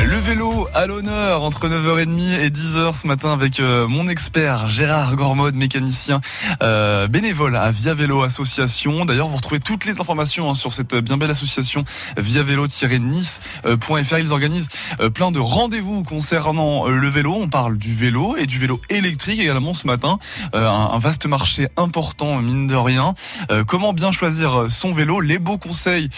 Le vélo à l'honneur entre 9h30 et 10h ce matin avec euh, mon expert Gérard Gormode, mécanicien euh, bénévole à Via Vélo Association. D'ailleurs, vous retrouvez toutes les informations hein, sur cette bien belle association via vélo-nice.fr. Ils organisent euh, plein de rendez-vous concernant le vélo. On parle du vélo et du vélo électrique également ce matin. un, vaste marché important, mine de rien. comment bien choisir son vélo? Les beaux conseils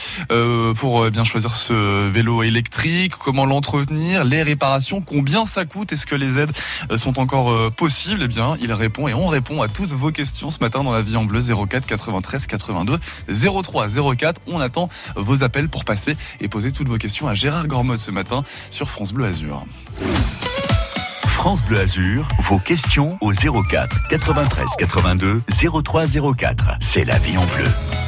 pour bien choisir ce vélo électrique. Comment l'entretenir retenir les réparations, combien ça coûte, est-ce que les aides euh, sont encore euh, possibles Eh bien, il répond et on répond à toutes vos questions ce matin dans la vie en bleu 04 93 82 03 04. On attend vos appels pour passer et poser toutes vos questions à Gérard Gormode ce matin sur France Bleu Azur. France Bleu Azur, vos questions au 04 93 82 03 04. C'est la vie en bleu.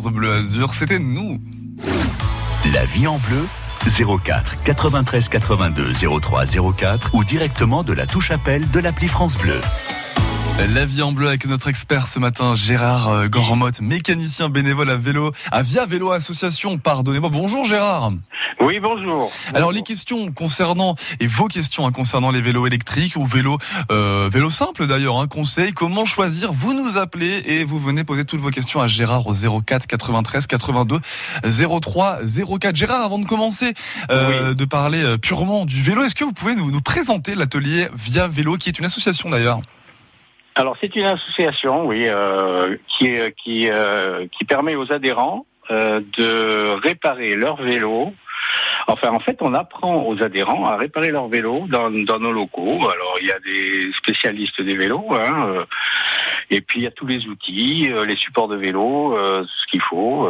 Bleu Azur. C'était nous. La vie en bleu 04 93 82 03 04 ou directement de la touche appel de l'appli France Bleu. La vie en bleu avec notre expert ce matin, Gérard euh, Gormotte, mécanicien bénévole à vélo, à Via Vélo Association. Pardonnez-moi. Bonjour Gérard. Oui, bonjour. Alors les questions concernant et vos questions hein, concernant les vélos électriques ou vélos euh, vélo simple d'ailleurs, un conseil, comment choisir? Vous nous appelez et vous venez poser toutes vos questions à Gérard au 04 93 82 03 04. Gérard, avant de commencer euh, de parler euh, purement du vélo, est-ce que vous pouvez nous, nous présenter l'atelier Via Vélo, qui est une association d'ailleurs? Alors c'est une association, oui, euh, qui qui euh, qui permet aux adhérents euh, de réparer leur vélo. Enfin, en fait, on apprend aux adhérents à réparer leur vélo dans, dans nos locaux. Alors, il y a des spécialistes des vélos, hein, euh, et puis il y a tous les outils, euh, les supports de vélo, euh, ce qu'il faut,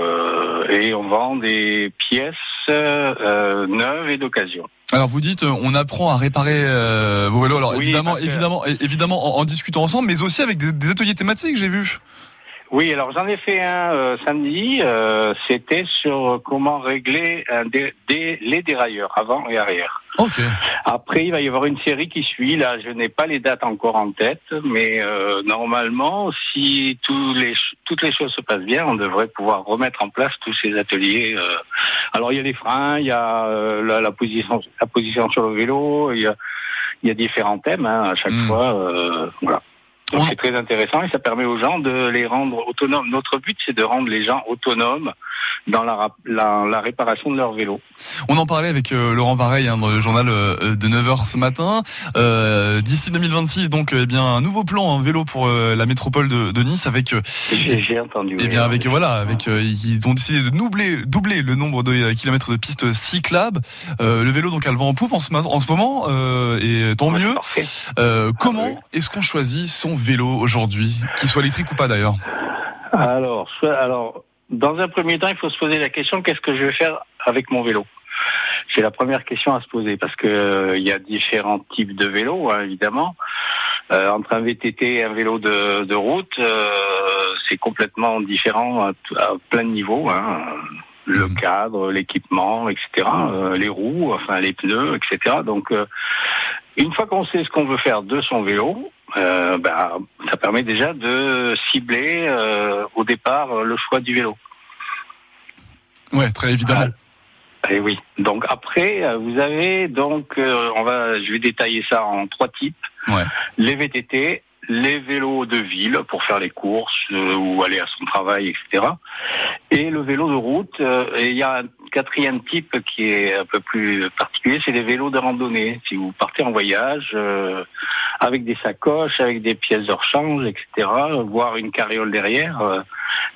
et on vend des pièces neuves et d'occasion. Alors vous dites, euh, on apprend à réparer euh, vos vélos. Alors Oui, évidemment, évidemment, évidemment, en, en discutant ensemble, mais aussi avec des, des ateliers thématiques, j'ai vu. Oui, alors j'en ai fait un euh, samedi. euh, C'était sur comment régler un dé- dé- les dérailleurs avant et arrière. Ok. Après, il va y avoir une série qui suit. Là, je n'ai pas les dates encore en tête, mais euh, normalement, si tous les toutes les choses se passent bien, on devrait pouvoir remettre en place tous ces ateliers. euh. Alors, il y a les freins, il y a euh, la, la position, la position sur le vélo, il y a, il y a différents thèmes hein, à chaque Mm. fois. euh, voilà. Donc c'est très intéressant et ça permet aux gens de les rendre autonomes. Notre but, c'est de rendre les gens autonomes dans la, la, la réparation de leur vélo. On en parlait avec euh, Laurent Vareille hein, dans le journal euh, de 9h ce matin. Euh, D'ici 2026, donc, eh bien, un nouveau plan, un vélo pour euh, la métropole de, de Nice avec, euh, J'ai entendu. eh oui. bien, avec voilà, avec, euh, ils ont décidé de doubler, doubler le nombre de euh, kilomètres de pistes cyclables. Euh, le vélo, donc, elle va en poupe en ce, en ce moment, euh, et tant Ouais, mieux. Euh, comment oui. est-ce qu'on choisit son vélo aujourd'hui, qu'il soit électrique ou pas d'ailleurs Alors, alors, dans un premier temps, il faut se poser la question qu'est-ce que je vais faire avec mon vélo? C'est la première question à se poser parce que euh, il y a différents types de vélos, hein, évidemment. Euh, entre un VTT et un vélo de, de route, euh, c'est complètement différent à, plein de niveaux. Hein. Le Mhm. cadre, l'équipement, etc. les roues, enfin les pneus, etc. Donc, une fois qu'on sait ce qu'on veut faire de son vélo, euh, bah, ça permet déjà de cibler euh, au départ euh, le choix du vélo. Ouais, très évidemment. Et oui. Donc après, vous avez donc, euh, on va, je vais détailler ça en trois types. Ouais. Les VTT, les vélos de ville pour faire les courses euh, ou aller à son travail, etc. Et le vélo de route. euh, et il y a un quatrième type qui est un peu plus particulier, c'est les vélos de randonnée. Si vous partez en voyage euh, avec des sacoches, avec des pièces de rechange, etc., voire une carriole derrière,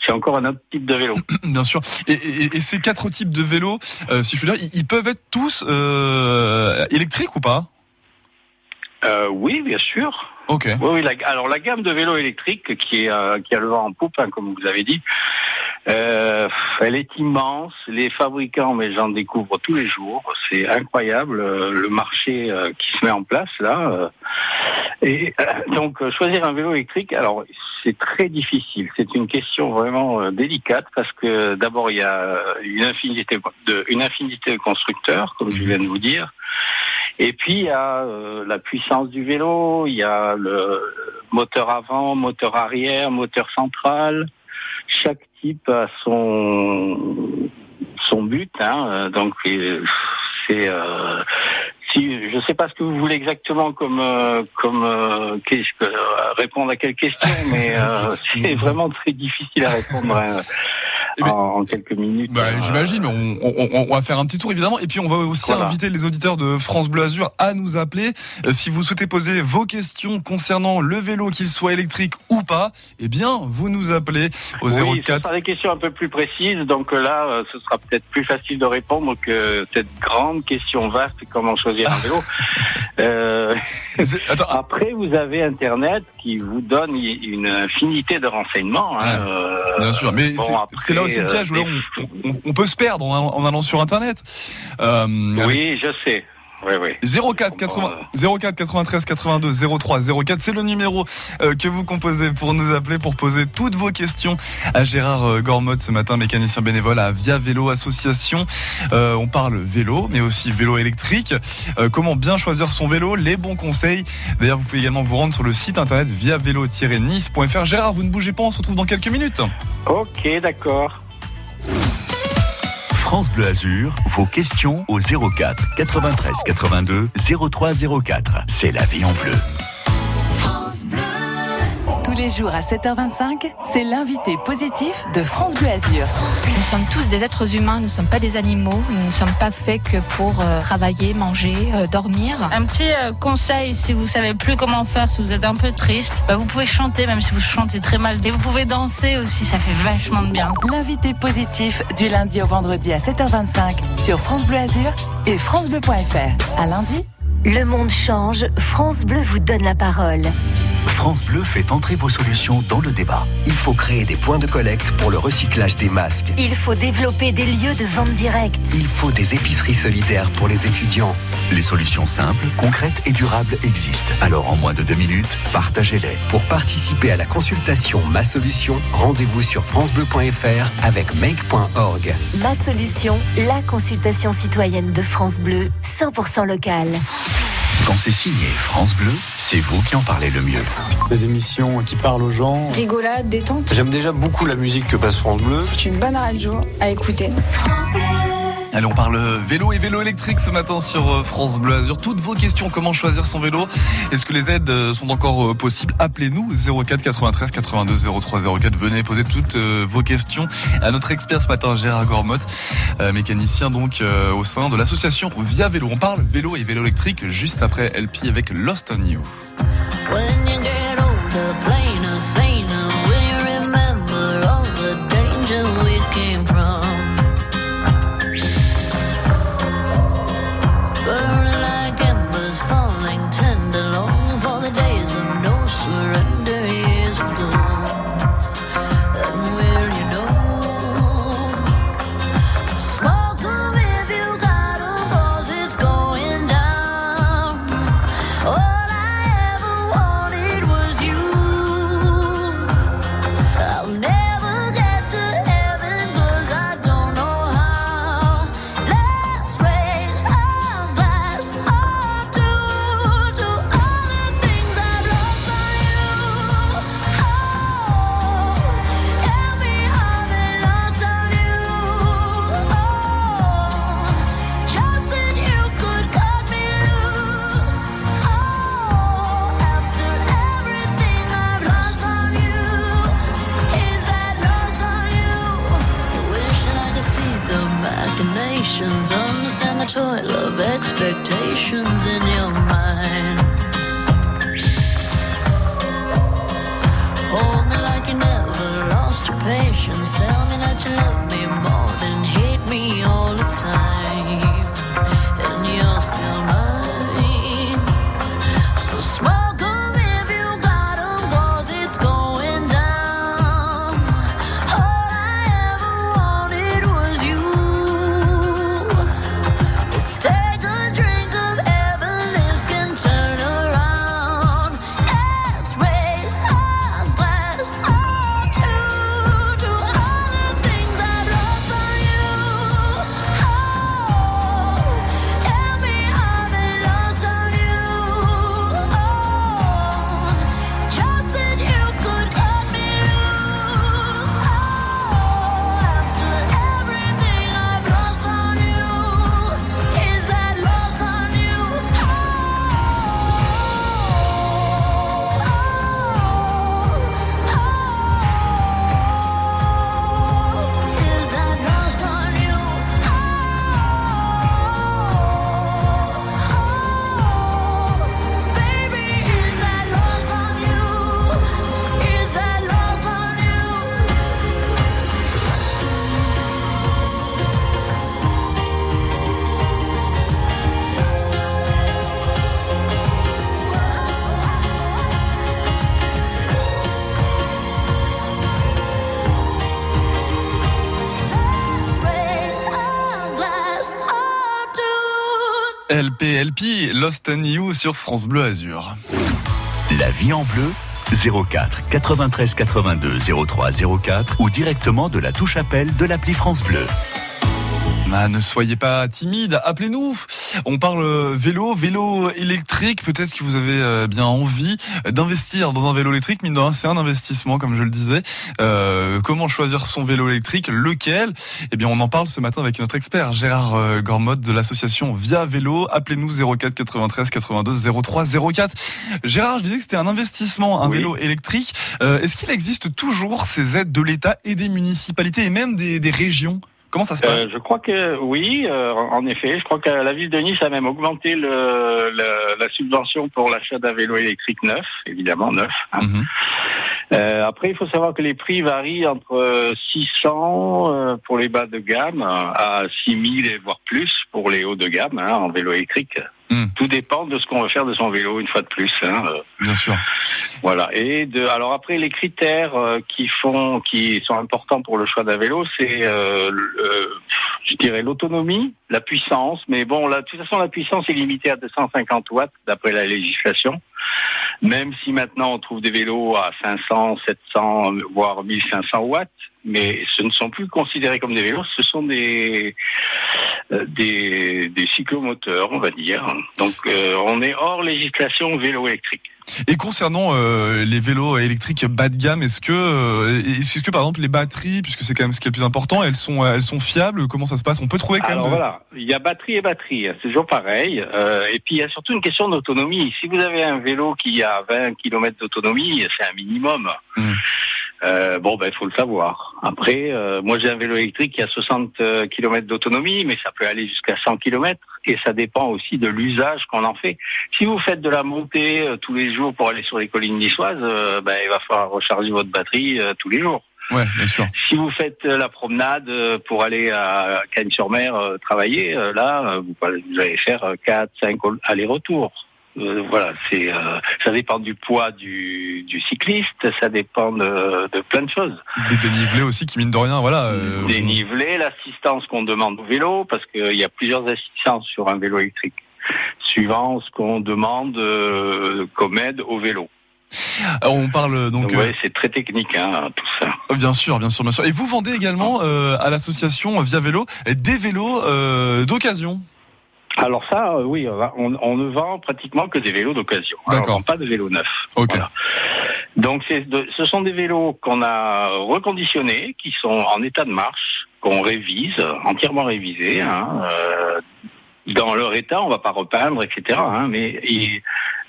c'est encore un autre type de vélo. Bien sûr. Et, et- et ces quatre types de vélos, si je peux dire, ils, ils peuvent être tous électriques ou pas? Oui, bien sûr. Ok. Oui, oui. La, alors la gamme de vélos électriques qui est euh, qui a le vent en poupe, hein, comme vous avez dit, euh, elle est immense. Les fabricants, mais j'en découvre tous les jours. C'est incroyable euh, le marché qui se met en place là. Et donc choisir un vélo électrique, alors c'est très difficile. C'est une question vraiment délicate parce que d'abord il y a une infinité de une infinité de constructeurs, comme je viens de vous dire. Et puis il y a euh, la puissance du vélo, il y a le moteur avant, moteur arrière, moteur central. Chaque type a son son but, hein, donc c'est euh, si je sais pas ce que vous voulez exactement comme euh, comme euh, que- peux, euh, répondre à quelle question, mais euh, c'est vraiment très difficile à répondre hein, en, en quelques minutes. Bah, Euh, J'imagine, on, on- on va faire un petit tour évidemment, et puis on va aussi Voilà. inviter les auditeurs de France Bleu Azur à nous appeler. Euh, si vous souhaitez poser vos questions concernant le vélo, qu'il soit électrique ou pas, eh bien vous nous appelez au Oui, ce 04. sera des questions un peu plus précises, donc euh, là, ce sera peut-être plus facile de répondre que cette grande question vaste, comment choisir un vélo. Euh, après, vous avez Internet qui vous donne une infinité de renseignements. hein, Ouais, bien sûr, mais bon, c'est là aussi le piège où là, des- on, on- on peut se perdre en, allant- en allant sur Internet. Euh, avec- Oui, je sais. Oui, oui. 04 80, 04 93 82 03 04, c'est le numéro euh, que vous composez pour nous appeler, pour poser toutes vos questions à Gérard euh, Gormode ce matin, mécanicien bénévole à Via Vélo Association. Euh, on parle vélo, mais aussi vélo électrique. comment bien choisir son vélo, les bons conseils. D'ailleurs, vous pouvez également vous rendre sur le site internet via vélo-nice.fr. Gérard, vous ne bougez pas, on se retrouve dans quelques minutes. Ok, d'accord. France Bleu Azur, vos questions au 04 93 82 03 04. C'est la vie en bleu. Tous les jours à 7h25, c'est l'invité positif de France Bleu Azur. Nous sommes tous des êtres humains, nous ne sommes pas des animaux, nous ne sommes pas faits que pour euh, travailler, manger, euh, dormir. Un petit euh, conseil, si vous savez plus comment faire, si vous êtes un peu triste, bah, vous pouvez chanter même si vous chantez très mal. Et vous pouvez danser aussi, ça fait vachement de bien. L'invité positif du lundi au vendredi à 7h25 sur France Bleu Azur et francebleu.fr. À lundi. Le monde change, France Bleu vous donne la parole. France Bleu fait entrer vos solutions dans le débat. Il faut créer des points de collecte pour le recyclage des masques. Il faut développer des lieux de vente directe. Il faut des épiceries solidaires pour les étudiants. Les solutions simples, concrètes et durables existent. Alors en moins de deux minutes, partagez-les. Pour participer à la consultation Ma Solution, rendez-vous sur francebleu.fr avec make.org. Ma Solution, la consultation citoyenne de France Bleu, 100% locale. Quand c'est signé France Bleu, c'est vous qui en parlez le mieux. Des émissions qui parlent aux gens. Rigolade, détente. J'aime déjà beaucoup la musique que passe France Bleu. C'est une bonne radio à écouter. Allez, on parle vélo et vélo électrique ce matin sur euh, France Bleu Azur. Toutes vos questions, comment choisir son vélo? Est-ce que les aides euh, sont encore euh, possibles? Appelez-nous 04 93 82 03 04. Venez poser toutes vos questions à notre expert ce matin, Gérard Gormotte, mécanicien donc au sein de l'association Via Vélo. On parle vélo et vélo électrique juste après LP avec Lost on You. like you never lost your patience. Tell me that you love me more than hate me all the time. And you're LPLP, Lost in You sur France Bleu Azur. La vie en bleu 04 93 82 03 04 ou directement de la touche appel de l'appli France Bleu. Ah, ne soyez pas timide, appelez-nous. On parle euh, vélo, vélo électrique. Peut-être que vous avez euh, bien envie d'investir dans un vélo électrique. Mine de rien, c'est un investissement, comme je le disais. Euh, comment choisir son vélo électrique Lequel? Eh bien, on en parle ce matin avec notre expert Gérard Gormode de l'association Via Vélo. Appelez-nous 04 93 82 03 04. Gérard, je disais que c'était un investissement, un Oui. vélo électrique. Euh, Est-ce qu'il existe toujours ces aides de l'État et des municipalités et même des, des régions? Comment ça se passe Euh, je crois que oui, euh, en effet. Je crois que la ville de Nice a même augmenté le, le- la subvention pour l'achat d'un vélo électrique neuf, évidemment neuf. hein. Mhm. Euh, après, il faut savoir que les prix varient entre euh, 600 euh, pour les bas de gamme à 6000 et voire plus pour les hauts de gamme hein, en vélo électrique. Mm. Tout dépend de ce qu'on veut faire de son vélo une fois de plus. hein, euh. Bien sûr. Voilà. Et de, alors après, les critères euh, qui font, qui sont importants pour le choix d'un vélo, c'est, euh, euh, je dirais, l'autonomie, la puissance. Mais bon, là, de toute façon, la puissance est limitée à 250 watts d'après la législation. Même si maintenant on trouve des vélos à 500, 700, voire 1500 watts, mais ce ne sont plus considérés comme des vélos, ce sont des euh, des, cyclomoteurs, on va dire. Donc euh, on est hors législation vélo électrique. Et concernant euh, les vélos électriques bas de gamme, est-ce que, euh, est-ce que par exemple les batteries, puisque c'est quand même ce qui est le plus important, elles sont, elles sont fiables Comment ça se passe? On peut trouver quand Alors même. de- voilà, il y a batterie et batterie, hein, c'est toujours pareil. Euh, et puis il y a surtout une question d'autonomie. Si vous avez un vélo qui a 20 km d'autonomie, c'est un minimum. Mm. Euh, bon, ben il faut le savoir. Après, euh, moi j'ai un vélo électrique qui a 60 km d'autonomie, mais ça peut aller jusqu'à 100 km et ça dépend aussi de l'usage qu'on en fait. Si vous faites de la montée euh, tous les jours pour aller sur les collines niçoises, euh, ben, il va falloir recharger votre batterie euh, tous les jours. Ouais, bien sûr. Si vous faites euh, la promenade euh, pour aller à Cagnes-sur-Mer euh, travailler, euh, là, euh, vous, allez faire euh, 4, 5 allers-retours. Euh, voilà, c'est euh, ça dépend du poids du, du cycliste, ça dépend de, de plein de choses. Des dénivelés aussi qui mine de rien, voilà. euh, Dénivelé, l'assistance qu'on demande au vélo, parce qu'il y a plusieurs assistances sur un vélo électrique, suivant ce qu'on demande euh, comme aide au vélo. Euh, On parle donc, euh, ouais, c'est très technique, hein, tout ça. bien sûr, bien sûr, bien sûr. Et vous vendez également euh, à l'association Via Vélo des vélos euh, d'occasion. Alors ça, euh, oui, on, on ne vend pratiquement que des vélos d'occasion. D'accord. Pas de vélos neufs. Ok. Voilà. Donc de- ce sont des vélos qu'on a reconditionnés, qui sont en état de marche, qu'on révise, entièrement révisés. hein, euh, dans leur état, on va pas repeindre, etc. hein, mais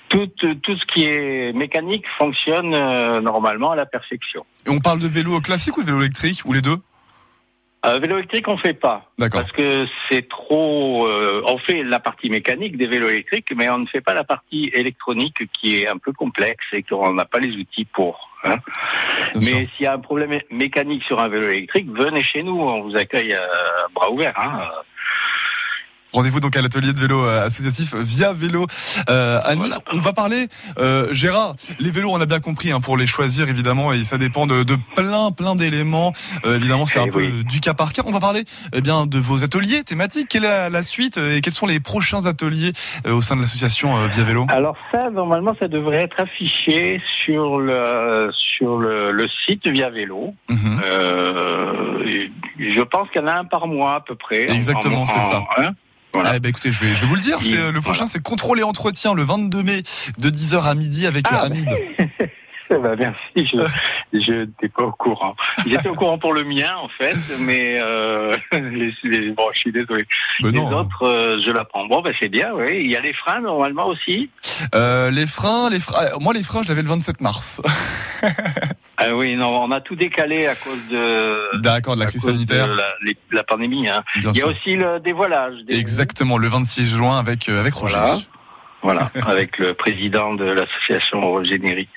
tout, tout ce qui est mécanique fonctionne euh, normalement à la perfection. Et on parle de vélo classique ou de vélo électrique ou les deux? Euh, vélo électrique, on fait pas. D'accord. Parce que c'est trop. euh, on fait la partie mécanique des vélos électriques, mais on ne fait pas la partie électronique qui est un peu complexe et qu'on n'a pas les outils pour. hein. Mais s'il y a un problème mécanique sur un vélo électrique, venez chez nous, on vous accueille à bras ouverts. Hein. Rendez-vous donc à l'atelier de vélo euh, associatif Via Vélo euh, à Nice. On va parler, euh, Gérard, les vélos, on a bien compris, hein, pour les choisir évidemment, et ça dépend de, de plein plein d'éléments. Euh, évidemment, c'est Eh un peu oui. du cas par cas. On va parler eh bien de vos ateliers thématiques. Quelle est la, la suite euh, et quels sont les prochains ateliers euh, au sein de l'association Via Vélo? Alors ça, normalement, ça devrait être affiché sur le sur le, le site via vélo. Mhm. Euh, et je pense qu'il y en a un par mois à peu près. en- Exactement, en- c'est ça. hein. Voilà. Ah, bah, écoutez, je vais, je vais vous le dire. C'est, euh, le prochain, c'est contrôle et entretien le 22 mai de 10h à midi avec Ah, euh, bah, Hamid. Eh ben, merci, je je n'étais pas au courant. J'étais au courant pour le mien en fait, mais euh, les- les- bon, je suis désolé. Ben les non, hein. autres, euh, je l'apprends. Bon, ben c'est bien, oui. Il y a les freins normalement aussi? Euh, les freins, les freins. euh, Moi, les freins, je l'avais le 27 mars. Ah oui, non, on a tout décalé à cause de, D'accord, de la crise sanitaire. la, les- la pandémie. Hein. Il y a sûr. aussi le dévoilage. des- Exactement, le 26 juin avec euh, avec Roger. Voilà. Voilà, avec le président de l'association Roger Néry.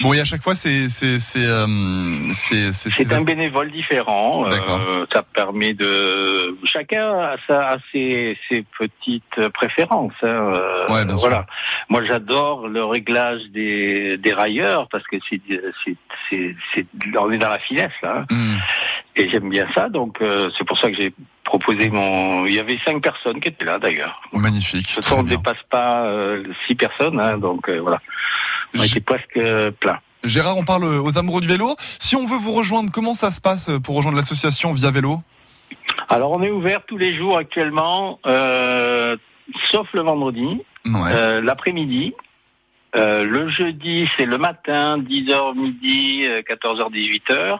Bon, et à chaque fois, c'est c'est c'est euh, c'est un bénévole différent. Euh, ça permet de chacun a, sa, a ses, ses petites préférences. hein. Euh, Ouais, bien sûr. voilà. Moi, j'adore le réglage des, des railleurs parce que c'est c'est c'est c'est on est dans la finesse là. hein. Hmm. Et j'aime bien ça, donc euh, c'est pour ça que j'ai proposé mon. Il y avait cinq personnes qui étaient là d'ailleurs. Magnifique. Façon, on ne dépasse pas euh, six personnes, hein, donc euh, voilà. On était presque euh, plein. Gérard, on parle aux amoureux du vélo. Si on veut vous rejoindre, comment ça se passe pour rejoindre l'association via vélo? Alors, on est ouvert tous les jours actuellement, euh, sauf le vendredi, Ouais. l'après-midi. Le jeudi, c'est le matin, 10h midi, euh, 14h 18h.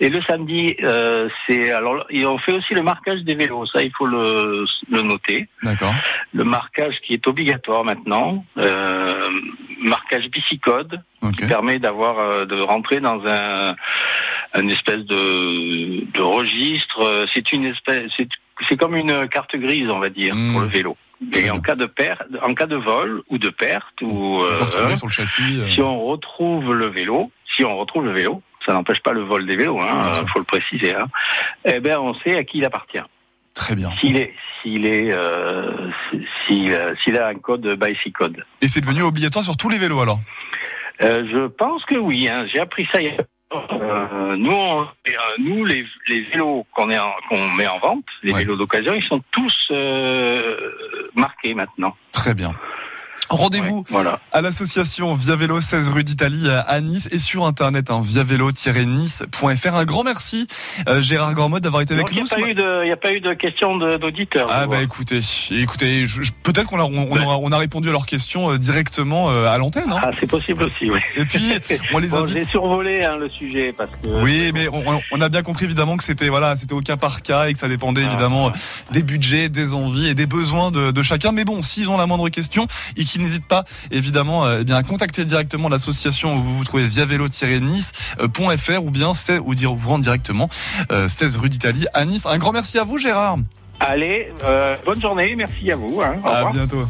Et le samedi, euh, c'est alors et on fait aussi le marquage des vélos. Ça, il faut le, le noter. D'accord. Le marquage qui est obligatoire maintenant, euh, marquage bicicode, Ok. qui permet d'avoir euh, de rentrer dans un une espèce de, de registre. C'est une espèce, c'est c'est comme une carte grise, on va dire, Mm. pour le vélo. Et en cas de perte, en cas de vol ou de perte ou euh, peut retrouver sur le châssis. euh, si on retrouve le vélo, si on retrouve le vélo, ça n'empêche pas le vol des vélos, Bien hein, faut le préciser. Hein, eh ben, on sait à qui il appartient. Très bien. S'il est, s'il est, euh, s'il, euh, s'il a un code bicycode. Et c'est devenu obligatoire sur tous les vélos alors? Euh, je pense que oui. Hein, J'ai appris ça. il Euh, nous, on- nous, les, les vélos qu'on met en vente, les Ouais. vélos d'occasion, ils sont tous marqués maintenant. Très bien. Rendez-vous Ouais, voilà. à l'association Via Vélo 16 rue d'Italie à Nice et sur internet hein, viavélo-nice.fr. Un grand merci euh, Gérard Gormod d'avoir été avec Donc, il n'y nous. a, pas eu de- il y a pas eu de questions d'auditeurs. Ah bah vois. écoutez, écoutez, peut-être qu'on a, on, on aura, on a répondu à leurs questions euh, directement euh, à l'antenne. Hein. Ah, c'est possible aussi, oui. Et puis on les Bon, invite. J'ai survolé hein, le sujet parce que. Oui, mais on, on a bien compris évidemment que c'était voilà, c'était au cas par cas et que ça dépendait Ah, évidemment des budgets, des envies et des besoins de, de chacun. Mais bon, s'ils ont la moindre question et qu'ils n'hésitent pas évidemment euh, eh bien à contacter directement l'association où vous vous trouvez via vélo-nice.fr ou bien c'est ou dire vous rendre directement euh, 16 rue d'Italie à Nice. Un grand merci à vous Gérard. Allez, euh, bonne journée, merci à vous. Hein, au À revoir. bientôt.